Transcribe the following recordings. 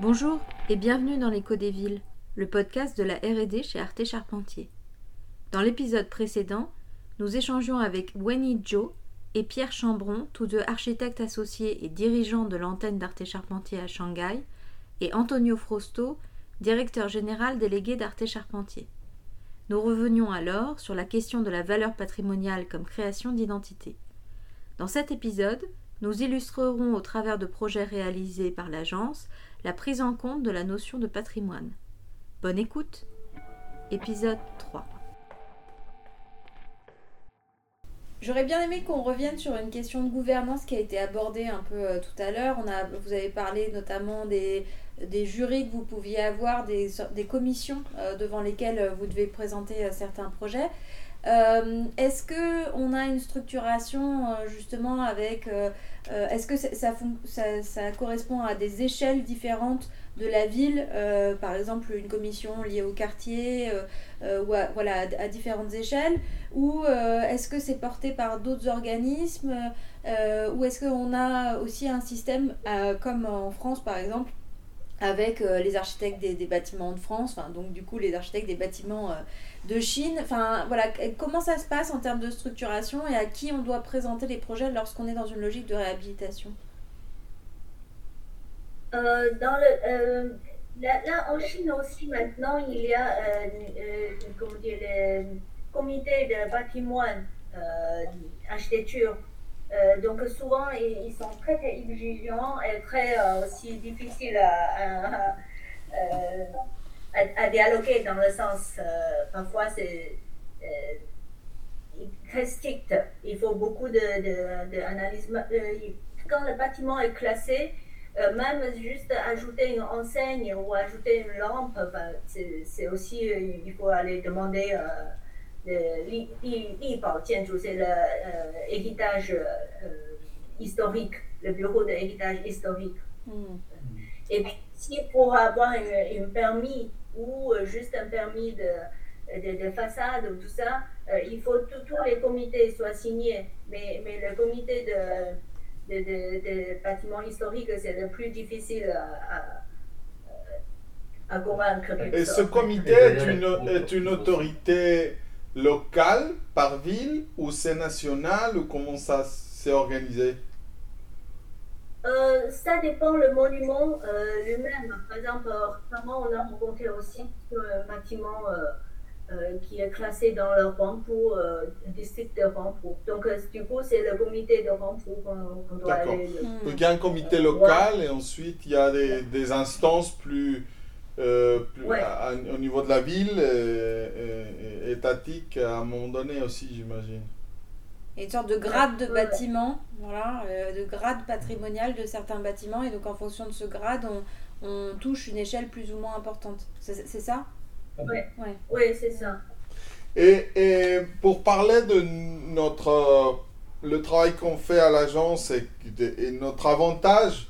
Bonjour et bienvenue dans l'écho des villes, le podcast de la R&D chez Arte Charpentier. Dans l'épisode précédent, nous échangeons avec Wenny Joe et Pierre Chambron, tous deux architectes associés et dirigeants de l'antenne d'Arte Charpentier à Shanghai, et Antonio Frosto, directeur général délégué d'Arte Charpentier. Nous revenions alors sur la question de la valeur patrimoniale comme création d'identité. Dans cet épisode, nous illustrerons au travers de projets réalisés par l'agence la prise en compte de la notion de patrimoine. Bonne écoute Épisode 3 J'aurais bien aimé qu'on revienne sur une question de gouvernance qui a été abordée un peu euh, tout à l'heure. vous avez parlé notamment des, jurys que vous pouviez avoir, des, des commissions euh, devant lesquelles euh, vous devez présenter certains projets. Est-ce que on a une structuration justement avec euh, est-ce que ça, ça, correspond à des échelles différentes de la ville euh, Par exemple, une commission liée au quartier euh, ou à, voilà, à, différentes échelles Ou est-ce que c'est porté par d'autres organismes Ou est-ce qu'on a aussi un système comme en France par exemple avec les architectes des, bâtiments de France, donc du coup les architectes des bâtiments de Chine. Enfin, voilà, comment ça se passe en termes de structuration et à qui on doit présenter les projets lorsqu'on est dans une logique de réhabilitation? Euh, euh, là, en Chine aussi, maintenant, il y a euh, comment dire, le comité de patrimoine, architecture. Donc souvent, ils, sont très, exigeants et très aussi difficiles à à, dialoguer dans le sens, euh, parfois c'est euh, très strict. Il faut beaucoup d'analyse. De, euh, quand le bâtiment est classé, même juste ajouter une enseigne ou ajouter une lampe, c'est aussi, il faut aller demander c'est l'héritage historique, le bureau d'héritage historique. Hmm. Et puis, si pour avoir un permis ou juste un permis de, de, façade ou tout ça, euh, il faut que tous les comités soient signés. Mais, mais le comité de, de, de, bâtiments historiques, c'est le plus difficile à, à, convaincre. Et ce comité est une, est une autorité locale par ville ou c'est national ou comment ça s'est organisé? Euh, ça dépend le monument euh, lui-même. Par exemple, récemment, on a rencontré aussi un bâtiment euh, qui est classé dans le district de Huangpu. Donc, du coup, c'est le comité de Huangpu qu'on doit aller. Hmm. Donc, il y a un comité local et ensuite, il y a des, des instances plus. Au niveau de la ville, étatique à un moment donné aussi, j'imagine une sorte de grade de bâtiment, voilà, euh, de grade patrimonial de certains bâtiments. Et donc, en fonction de ce grade, on, on touche une échelle plus ou moins importante. C'est ça? Oui, ouais. ouais c'est ça. Et, et, pour parler de notre le travail qu'on fait à l'agence et, et, notre avantage,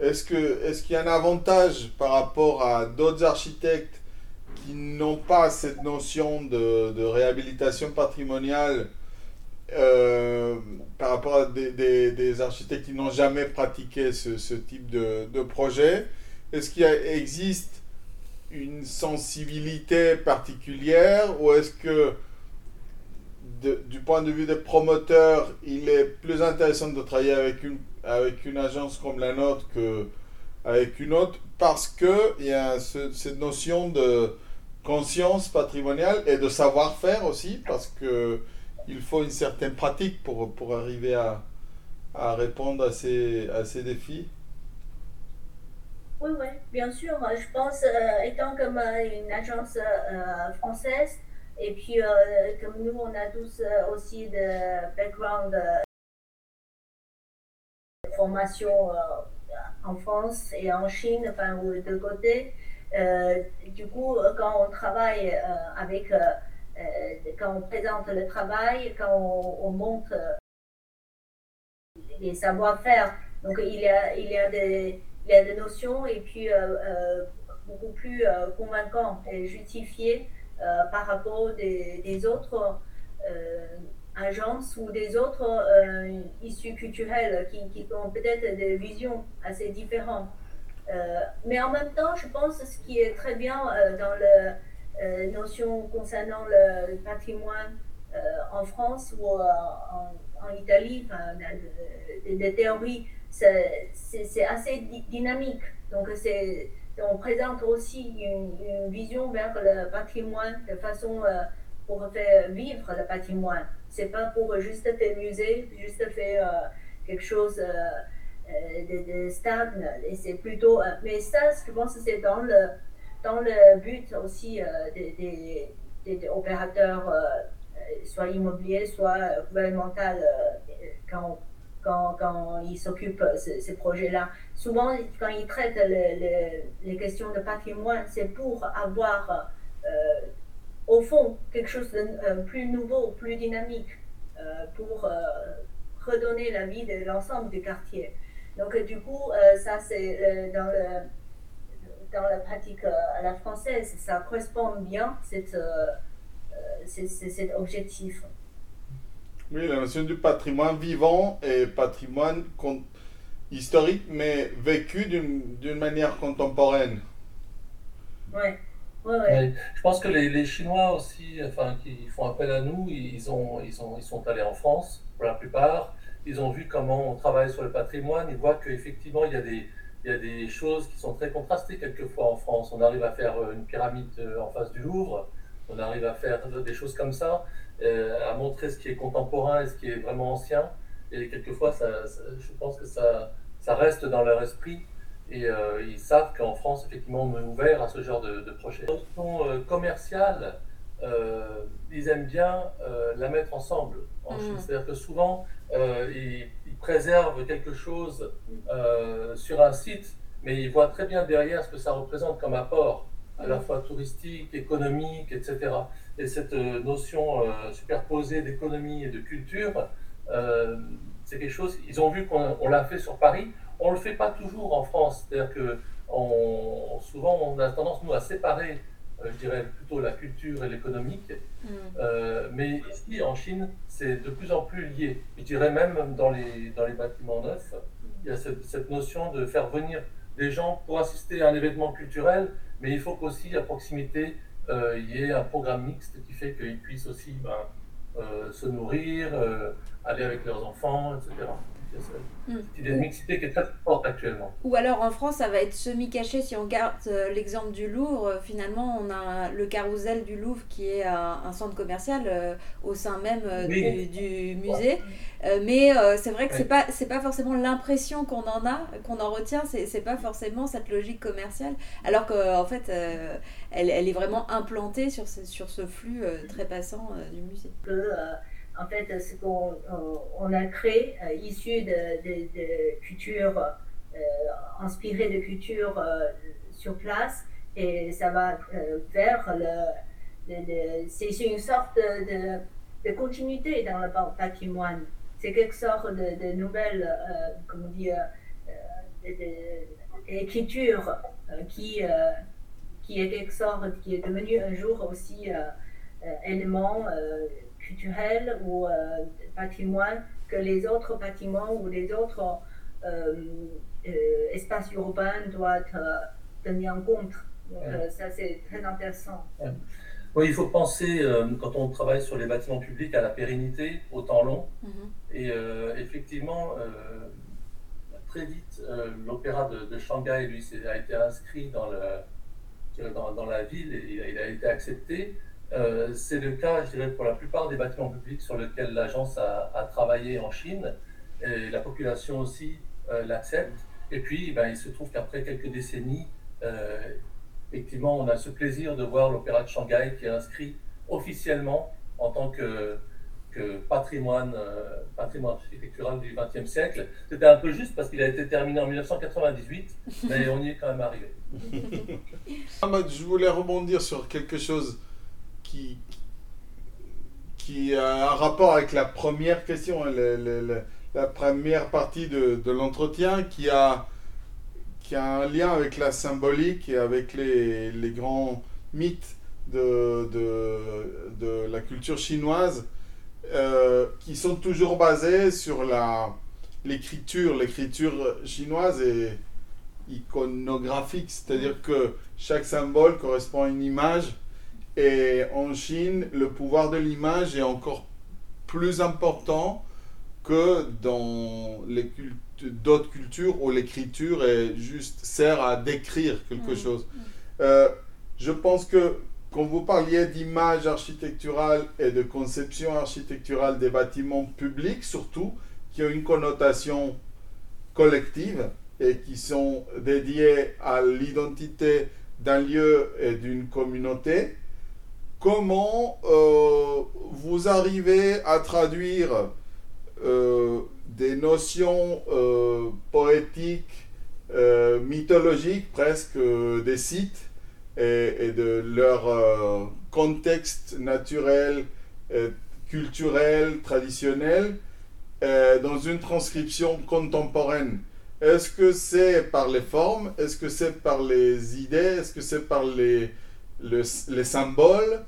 est-ce qu'il est qu'il y a un avantage par rapport à d'autres architectes qui n'ont pas cette notion de, réhabilitation patrimoniale euh, par rapport à des, architectes qui n'ont jamais pratiqué ce, type de projet? Est-ce qu'il existe une sensibilité particulière ou est-ce que du point de vue des promoteurs, il est plus intéressant de travailler avec une, avec une agence comme la nôtre qu'avec une autre parce qu'il y a cette notion de conscience patrimoniale et de savoir-faire aussi parce que il faut une certaine pratique pour, pour arriver à, à répondre à ces, à ces défis Oui, oui, bien sûr. Je pense, euh, étant comme euh, une agence euh, française, et puis comme nous, on a tous aussi de background formation en France et en Chine, enfin, de côté. du coup, quand on travaille avec euh, quand on présente le travail, quand on, montre euh, les savoir-faire. Donc il y a, des, notions et puis euh, beaucoup plus convaincants et justifiés par rapport des, des autres agences ou des autres issues culturelles qui, qui ont peut-être des visions assez différentes. mais en même temps, je pense que ce qui est très bien dans la notion concernant le, patrimoine en France ou en, Italie, enfin, des théories, c'est assez dynamique. Donc, on présente aussi une, vision vers le patrimoine de façon pour faire vivre le patrimoine. C'est pas pour juste faire juste faire euh, quelque chose euh, euh, de, stable. Et c'est plutôt, mais ça, je pense que c'est dans le, dans le but aussi des, des, opérateurs, soit immobiliers, soit gouvernementaux, quand, quand, quand, ils s'occupent de ces, projets-là. Souvent, quand ils traitent les questions de patrimoine, c'est pour avoir au fond, quelque chose de euh, plus nouveau, plus dynamique euh, pour euh, redonner la vie de l'ensemble du quartier. Donc, du coup, ça, c'est dans, le, dans la pratique à la française, ça correspond bien, cette, cet objectif. Oui, la notion du patrimoine vivant et patrimoine historique, mais vécu d'une manière contemporaine. Je pense que les, les, Chinois aussi, enfin, qui font appel à nous, ils, ont, ils, ont, ils sont allés en France pour la plupart. Ils ont vu comment on travaille sur le patrimoine. Ils voient qu'effectivement, il y a des, il y a des choses qui sont très contrastées quelquefois en France. On arrive à faire euh, une pyramide euh, en face du Louvre, on arrive à faire des choses comme ça, euh, à montrer ce qui est contemporain et ce qui est vraiment ancien. Et quelquefois, ça, je pense que ça, ça reste dans leur esprit. Et euh, ils savent qu'en France, effectivement, on est ouvert à ce genre de, de projet. Commercial, euh, commerciale, euh, ils aiment bien la mettre ensemble en mm. C'est-à-dire que souvent, ils, préservent quelque chose sur un site, mais ils voient très bien derrière ce que ça représente comme apport, à la mm. fois touristique, économique, etc. Et cette notion superposée d'économie et de culture, c'est quelque chose, ils ont vu qu'on l'a fait sur Paris, on ne le fait pas toujours en France. C'est-à-dire que souvent, on a tendance, nous, à séparer, euh, je dirais, plutôt la culture et l'économique. Mm. Euh, mais ici, en Chine, c'est de plus en plus lié. Je dirais même dans les, dans les bâtiments neufs, il y a cette, notion de faire venir des gens pour assister à un événement culturel, mais il faut qu'aussi, à proximité, euh, il y ait un programme mixte qui fait qu'ils puissent aussi ben, se nourrir, aller avec leurs enfants, etc. Hmm. C'est une mixité qui est très forte actuellement. Ou alors en France, ça va être semi-caché. Si on garde euh, l'exemple du Louvre, euh, finalement, on a le carrousel du Louvre qui est un, centre commercial euh, au sein même du, musée. mais c'est vrai que c'est pas c'est pas forcément l'impression qu'on en a, qu'on en retient. C'est pas forcément cette logique commerciale. Alors qu'en en fait, elle, elle, est vraiment implantée sur ce, sur ce flux très passant du musée en fait, ce qu'on on a créé, euh, issu de, de, cultures, euh, inspiré de cultures euh, sur place, et ça va vers le. c'est une sorte de, de, continuité dans le patrimoine. C'est quelque sorte de, nouvelle, comment dire, écriture qui, qui est quelque sorte, qui est devenu un jour aussi élément culturel ou euh, patrimoine que les autres bâtiments ou les autres euh, euh, espaces urbains doivent tenir en compte. Donc, ça, c'est très intéressant. Oui, il faut penser, quand on travaille sur les bâtiments publics, à la pérennité, au temps long. Mm-hmm. Et effectivement, très vite, l'opéra de, Shanghai, lui, a été inscrit dans, le, dans, dans la ville et il a été accepté. Euh, c'est le cas, je dirais, pour la plupart des bâtiments publics sur lesquels l'agence a, travaillé en Chine. Et la population aussi euh, l'accepte. Et puis, ben, il se trouve qu'après quelques décennies, euh, effectivement, on a ce plaisir de voir l'Opéra de Shanghai qui est inscrit officiellement en tant que, patrimoine, architectural du XXe siècle. C'était un peu juste parce qu'il a été terminé en 1998, mais on y est quand même arrivé. je voulais rebondir sur quelque chose qui, qui a un rapport avec la première question, hein, la première partie de, l'entretien, qui a, qui a un lien avec la symbolique et avec les, les grands mythes de, de, de, la culture chinoise, euh, qui sont toujours basés sur la l'écriture, l'écriture chinoise et iconographique, c'est-à-dire que chaque symbole correspond à une image. Et en Chine, le pouvoir de l'image est encore plus important que dans d'autres cultures où l'écriture est juste sert à décrire quelque chose. Euh, je pense que quand vous parliez d'image architecturale et de conception architecturale des bâtiments publics, surtout, qui ont une connotation collective et qui sont dédiés à l'identité d'un lieu et d'une communauté, comment euh, vous arrivez à traduire euh, des notions euh, poétiques, mythologiques presque, des sites et, de leur contexte naturel, culturel, traditionnel, dans une transcription contemporaine? Est-ce que c'est par les formes? Est-ce que c'est par les idées? Est-ce que c'est par les, les symboles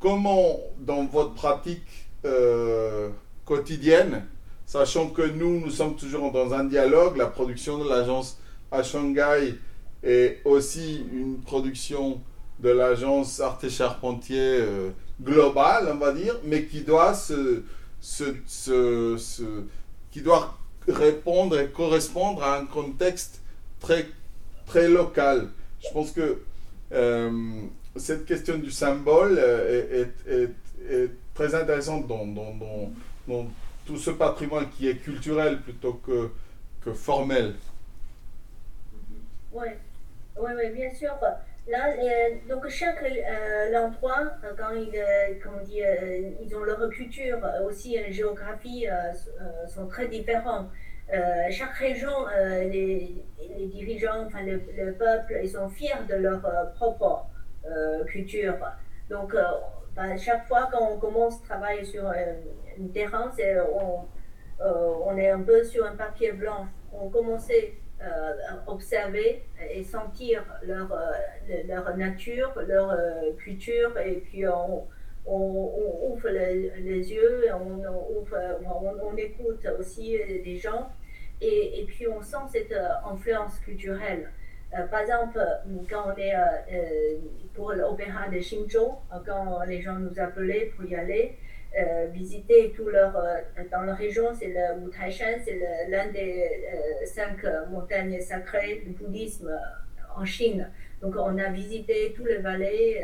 Comment, dans votre pratique euh, quotidienne, sachant que nous, nous sommes toujours dans un dialogue, la production de l'agence à Shanghai est aussi une production de l'agence Arte Charpentier euh, globale, on va dire, mais qui doit se, qui doit répondre et correspondre à un contexte très, très local. Je pense que euh, cette question du symbole euh, est, très intéressante dans, tout ce patrimoine qui est culturel plutôt que, formel. Oui, oui, oui, bien sûr. Là, euh, donc chaque euh, endroit, quand ils, comme dit, ils ont leur culture, aussi la géographie, sont très différents. chaque région, les, dirigeants, enfin le, le, peuple, ils sont fiers de leur propre euh, culture. Donc, euh, bah, chaque fois qu'on commence à travailler sur euh, une terrain, on, on, est un peu sur un papier blanc. On commence à observer et sentir leur, leur nature, leur culture, et puis on, ouvre les, yeux, on, on, écoute aussi des gens, et, et, puis on sent cette influence culturelle. Euh, par exemple, quand on est euh, euh, pour l'opéra de Xinzhou, quand les gens nous appelaient pour y aller, visiter tout leur dans la région, c'est le Wutaishan, c'est l'un des cinq montagnes sacrées du bouddhisme en Chine. Donc on a visité tous les vallées,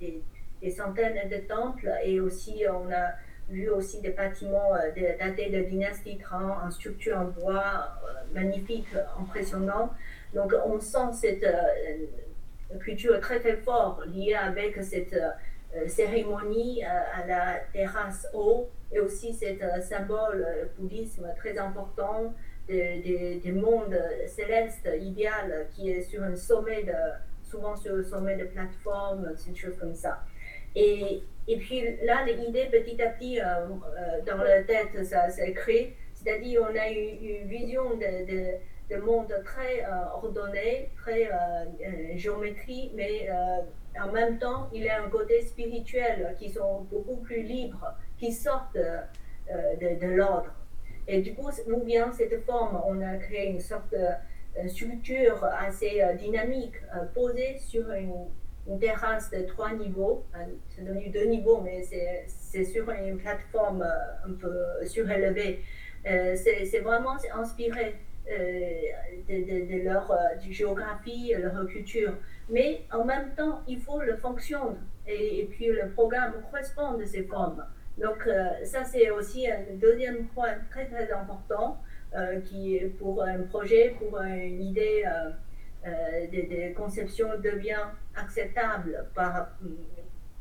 des, centaines de temples et aussi on a vu aussi des bâtiments datés de dynastie Tang en structure en bois magnifique, impressionnant. Donc on sent cette euh, culture très très forte liée avec cette euh, cérémonie euh, à la terrasse haut et aussi cet symbole bouddhisme très important des de, mondes célestes idéal qui est sur un sommet souvent sur le sommet de plateforme, des choses comme ça. Et, et puis là, l'idée petit à petit dans la tête, ça s'est. C'est-à-dire, on a eu une vision de monde très euh, ordonné, très euh, euh, géométrie, mais en même temps, il y a un côté spirituel qui sont beaucoup plus libres, qui sortent de, l'ordre. Et du coup, d'où vient cette forme? On a créé une sorte de structure assez dynamique, posée sur une, terrasse de trois niveaux. C'est devenu deux niveaux, mais c'est sur une plateforme un peu surélevée. c'est vraiment inspiré euh, de, leur euh, géographie, leur culture. Mais en même temps, il faut le fonctionner et, puis le programme correspond à ces formes. Donc euh, ça, c'est aussi un deuxième point très très important qui, pour un projet, pour une idée de, conception devient acceptable par,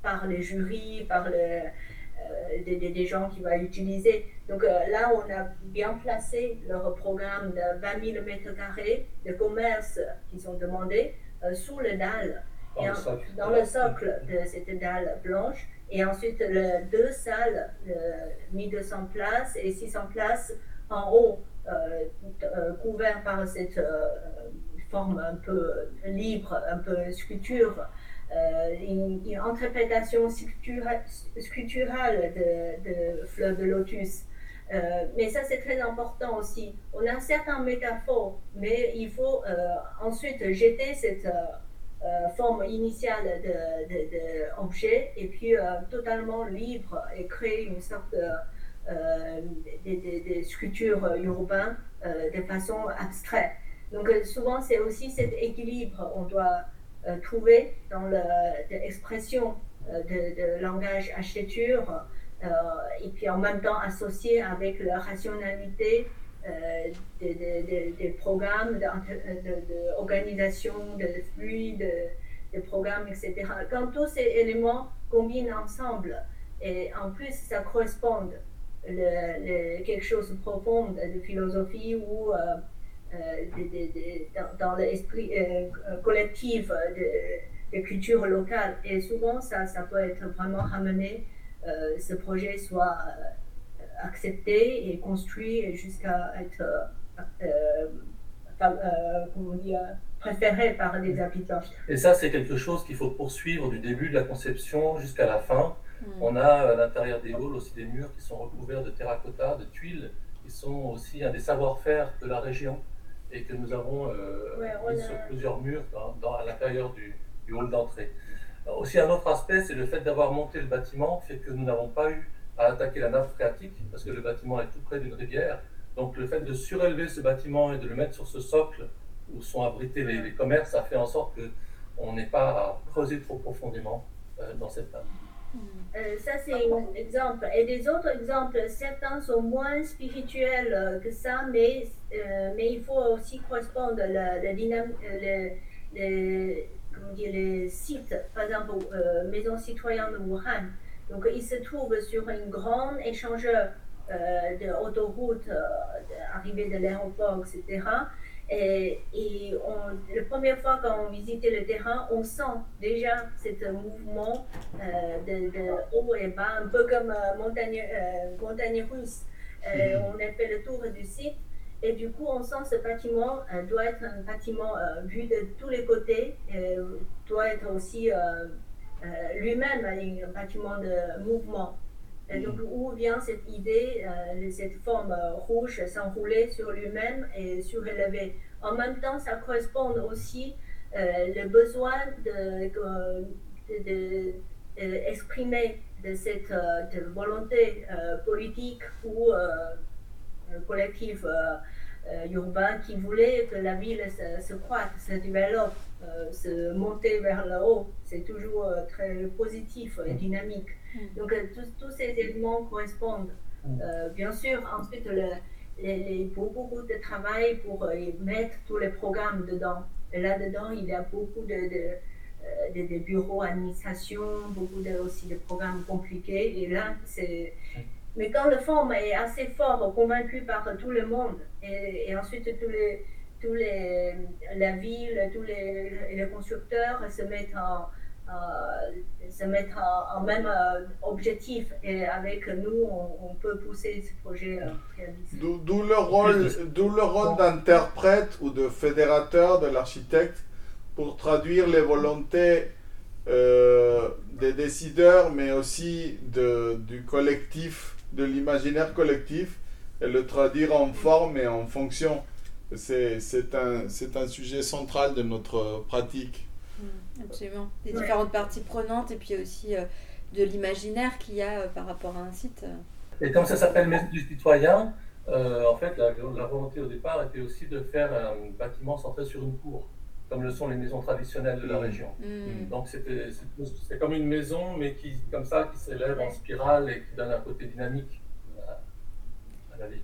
par les jurys, par les euh, des, gens qui vont utiliser. Donc euh, là, on a bien placé leur programme de 20 000 mètres carrés de commerce qui sont demandés euh, sous le dalle, et dans le socle de cette dalle blanche. Et ensuite, le, deux salles de 1200 places et 600 places en haut, couverts par cette forme un peu libre, un peu sculpture. Euh, une, interprétation sculpturale de, de fleurs de lotus. mais ça, c'est très important aussi. On a certaines métaphores, mais il faut ensuite jeter cette forme initiale de, de, et puis totalement libre et créer une sorte de euh, des, sculptures urbaines euh, de façon abstraite. Donc euh, souvent, c'est aussi cet équilibre qu'on doit trouver dans l'expression de, langage architecture et puis en même temps associé avec la rationalité des, programmes d'organisation, de, de, flux, de, programmes, etc. Quand tous ces éléments combinent ensemble, et en plus ça correspond le, quelque chose de profond de philosophie ou euh, euh, dans, l'esprit euh, collectif de, culture locale. Et souvent, ça, ça peut être vraiment ramené, ce projet soit accepté et construit jusqu'à être comment dire, préféré par les habitants. Et ça, c'est quelque chose qu'il faut poursuivre du début de la conception jusqu'à la fin. Mm. On a à l'intérieur des halls aussi des murs qui sont recouverts de terracotta, de tuiles, qui sont aussi un des savoir-faire de la région et que nous avons euh, sur plusieurs murs dans, à l'intérieur du, hall d'entrée. Aussi un autre aspect, c'est le fait d'avoir monté le bâtiment fait que nous n'avons pas eu à attaquer la nappe phréatique parce que le bâtiment est tout près d'une rivière. Donc le fait de surélever ce bâtiment et de le mettre sur ce socle où sont abrités les, commerces, ça fait en sorte qu'on n'ait pas à creuser trop profondément euh, dans cette nappe. Euh, ça, c'est un exemple. Et des autres exemples, certains sont moins spirituels euh, que ça, mais, euh, mais il faut aussi correspondre la, la les, les, dire, les sites, par exemple, Maison citoyenne de Wuhan. Donc, il se trouve sur un grand échangeur d'autoroute, arrivée de l'aéroport, etc. Et, on, la première fois qu'on visitait le terrain, on sent déjà ce mouvement euh, de, de, haut et bas, un peu comme euh, montagne, euh, montagne russe. Mhm. On a fait le tour du site et du coup, on sent ce bâtiment doit être un bâtiment vu de tous les côtés, doit être aussi lui-même un bâtiment de mouvement. Et donc, où vient cette idée, euh, cette forme euh, rouge s'enrouler sur lui-même et surélever? En même temps, ça correspond aussi euh, le besoin de, de, cette volonté politique ou collective urbaine qui voulait que la ville se, se se développe, se monter vers le haut. C'est toujours très positif et dynamique. Mm. Donc, euh, tous, ces éléments correspondent. Mm. Euh, bien sûr, ensuite, le, les, beaucoup, beaucoup de travail pour euh, mettre tous les programmes dedans. Et là-dedans, il y a beaucoup de, de, de, bureaux, administration, beaucoup de, aussi de programmes compliqués. Et là, c'est. Mm. Mais quand le forme est assez fort, convaincu par tout le monde, et, ensuite tous les, tous les, la ville, tous les, les constructeurs se mettent en, euh, se mettre en, même euh, objectif et avec nous, on, peut pousser ce projet euh. D'où le rôle, d'où le rôle d'interprète ou de fédérateur de l'architecte pour traduire les volontés des décideurs, mais aussi de, du collectif, de l'imaginaire collectif, et le traduire en forme et en fonction. C'est un, un sujet central de notre pratique. Mm, absolument. Les différentes parties prenantes et puis aussi euh, de l'imaginaire qu'il y a euh, par rapport à un site. Euh. Et comme ça s'appelle Maison du citoyen, en fait, la, volonté au départ était aussi de faire un bâtiment centré sur une cour, comme le sont les maisons traditionnelles de la mm. région. Mm. Donc c'était comme une maison, mais qui, comme ça, qui s'élève en spirale et qui donne un côté dynamique à la vie.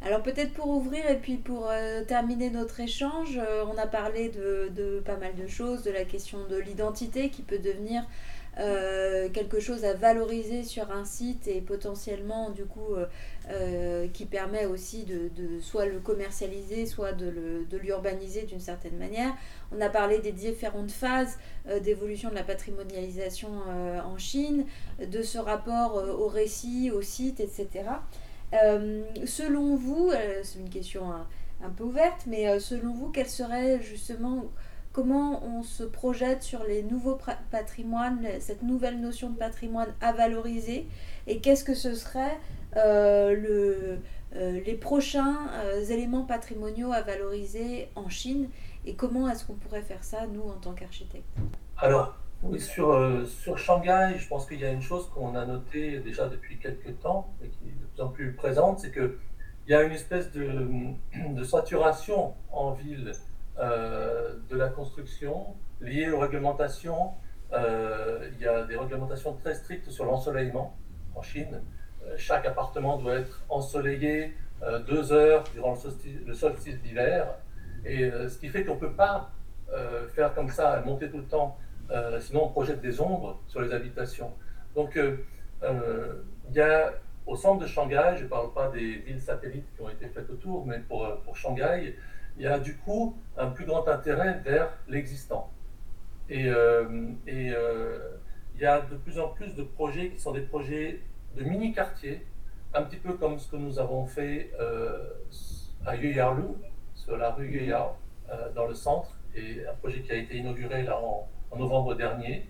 Alors peut-être pour ouvrir et puis pour euh, terminer notre échange, euh, on a parlé de, pas mal de choses, de la question de l'identité qui peut devenir euh, quelque chose à valoriser sur un site et potentiellement du coup qui permet aussi de, soit le commercialiser, soit de l'urbaniser d'une certaine manière. On a parlé des différentes phases d'évolution de la patrimonialisation en Chine, de ce rapport au récit, au site, etc. Euh, selon vous, euh, c'est une question un, peu ouverte, mais euh, selon vous, quel serait justement comment on se projette sur les nouveaux patrimoines, cette nouvelle notion de patrimoine à valoriser, et qu'est-ce que ce serait le, les prochains éléments patrimoniaux à valoriser en Chine et comment est-ce qu'on pourrait faire ça, nous, en tant qu'architectes? Alors, sur, Shanghai, je pense qu'il y a une chose qu'on a notée déjà depuis quelques temps et qui plus plus présente, c'est qu'il y a une espèce de, saturation en ville de la construction liée aux réglementations euh, il y a des réglementations très strictes sur l'ensoleillement en Chine. Euh, chaque appartement doit être ensoleillé euh, deux heures durant le solstice, d'hiver. Et ce qui fait qu'on ne peut pas faire comme ça, monter tout le temps, sinon on projette des ombres sur les habitations. Donc il y a au centre de Shanghai, je ne parle pas des villes satellites qui ont été faites autour, mais pour, pour Shanghai, il y a du coup un plus grand intérêt vers l'existant. Et, euh, euh, il y a de plus en plus de projets qui sont des projets de mini-quartiers, un petit peu comme ce que nous avons fait euh, à Yuyarlu, sur la rue Yuyao, dans le centre, et un projet qui a été inauguré là en, novembre dernier,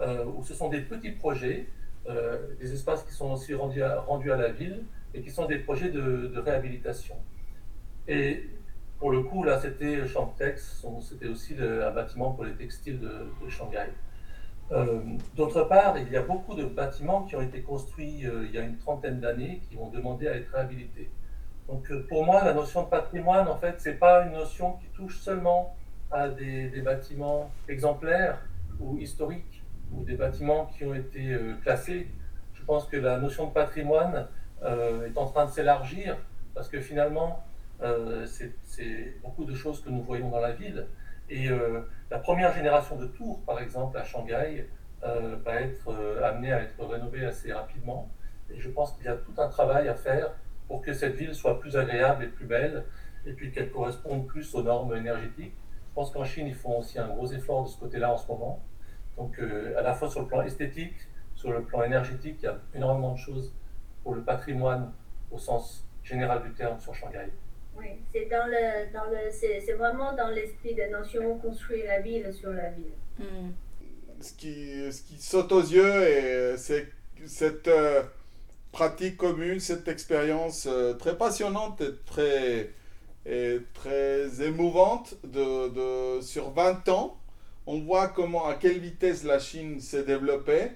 où ce sont des petits projets, des espaces qui sont aussi rendus à, la ville et qui sont des projets de, réhabilitation. Et pour le coup, là, c'était Champtex, c'était aussi un bâtiment pour les textiles de, Shanghai. Euh, d'autre part, il y a beaucoup de bâtiments qui ont été construits euh, il y a une trentaine d'années qui vont demander à être réhabilités. Donc, euh, pour moi, la notion de patrimoine, en fait, c'est pas une notion qui touche seulement à des, bâtiments exemplaires ou historiques ou des bâtiments qui ont été classés. Je pense que la notion de patrimoine est en train de s'élargir parce que finalement, euh, c'est beaucoup de choses que nous voyons dans la ville. Et euh, la première génération de tours, par exemple, à Shanghai, euh, va être amenée à être rénovée assez rapidement. Et je pense qu'il y a tout un travail à faire pour que cette ville soit plus agréable et plus belle, et puis qu'elle corresponde plus aux normes énergétiques. Je pense qu'en Chine, ils font aussi un gros effort de ce côté-là en ce moment. Donc, à la fois sur le plan esthétique, sur le plan énergétique, il y a énormément de choses pour le patrimoine au sens général du terme sur Shanghai. Oui, c'est dans le, dans le, c'est, vraiment dans l'esprit de notion construire la ville sur la ville. Hmm. Ce, qui, ce qui saute aux yeux, c'est cette euh, pratique commune, cette expérience euh, très passionnante et très, et très émouvante de, de, sur 20 ans. On voit comment, à quelle vitesse la Chine s'est développée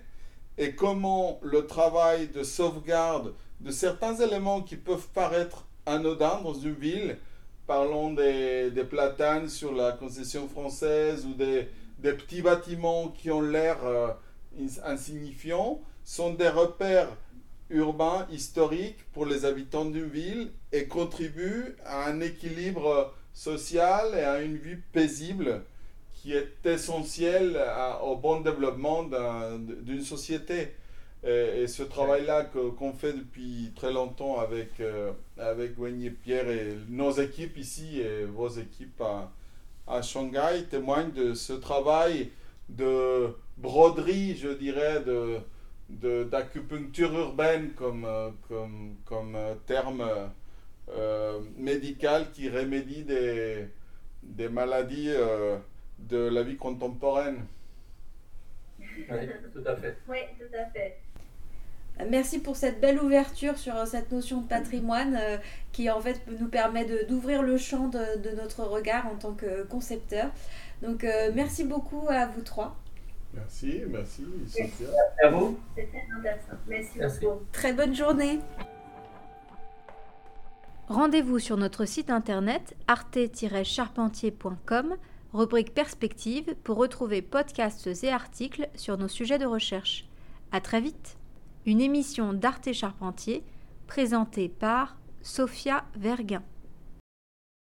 et comment le travail de sauvegarde de certains éléments qui peuvent paraître anodin dans une ville. Parlons des, des platanes sur la concession française ou des, des petits bâtiments qui ont l'air euh, insignifiants, sont des repères urbains historiques pour les habitants d'une ville et contribuent à un équilibre social et à une vie paisible qui est essentiel au bon développement d'une société. Et, ce travail-là qu'on fait depuis très longtemps avec, euh, avec Pierre et nos équipes ici et vos équipes à, à Shanghai témoignent de ce travail de broderie, je dirais, de d'acupuncture urbaine comme, euh, comme, comme euh, terme médical qui remédie des, des maladies de la vie contemporaine. Oui, tout à fait. Oui, tout à fait. Merci pour cette belle ouverture sur euh, cette notion de patrimoine euh, qui en fait nous permet d'ouvrir le champ de, notre regard en tant que concepteur. Donc euh, merci beaucoup à vous trois. Merci, merci Merci à vous. C'était intéressant. Merci, beaucoup. Très bonne journée. Rendez-vous sur notre site internet arte-charpentier.com, rubrique perspective, pour retrouver podcasts et articles sur nos sujets de recherche. À très vite! une émission d'Arte Charpentier présentée par Sophia Verguin.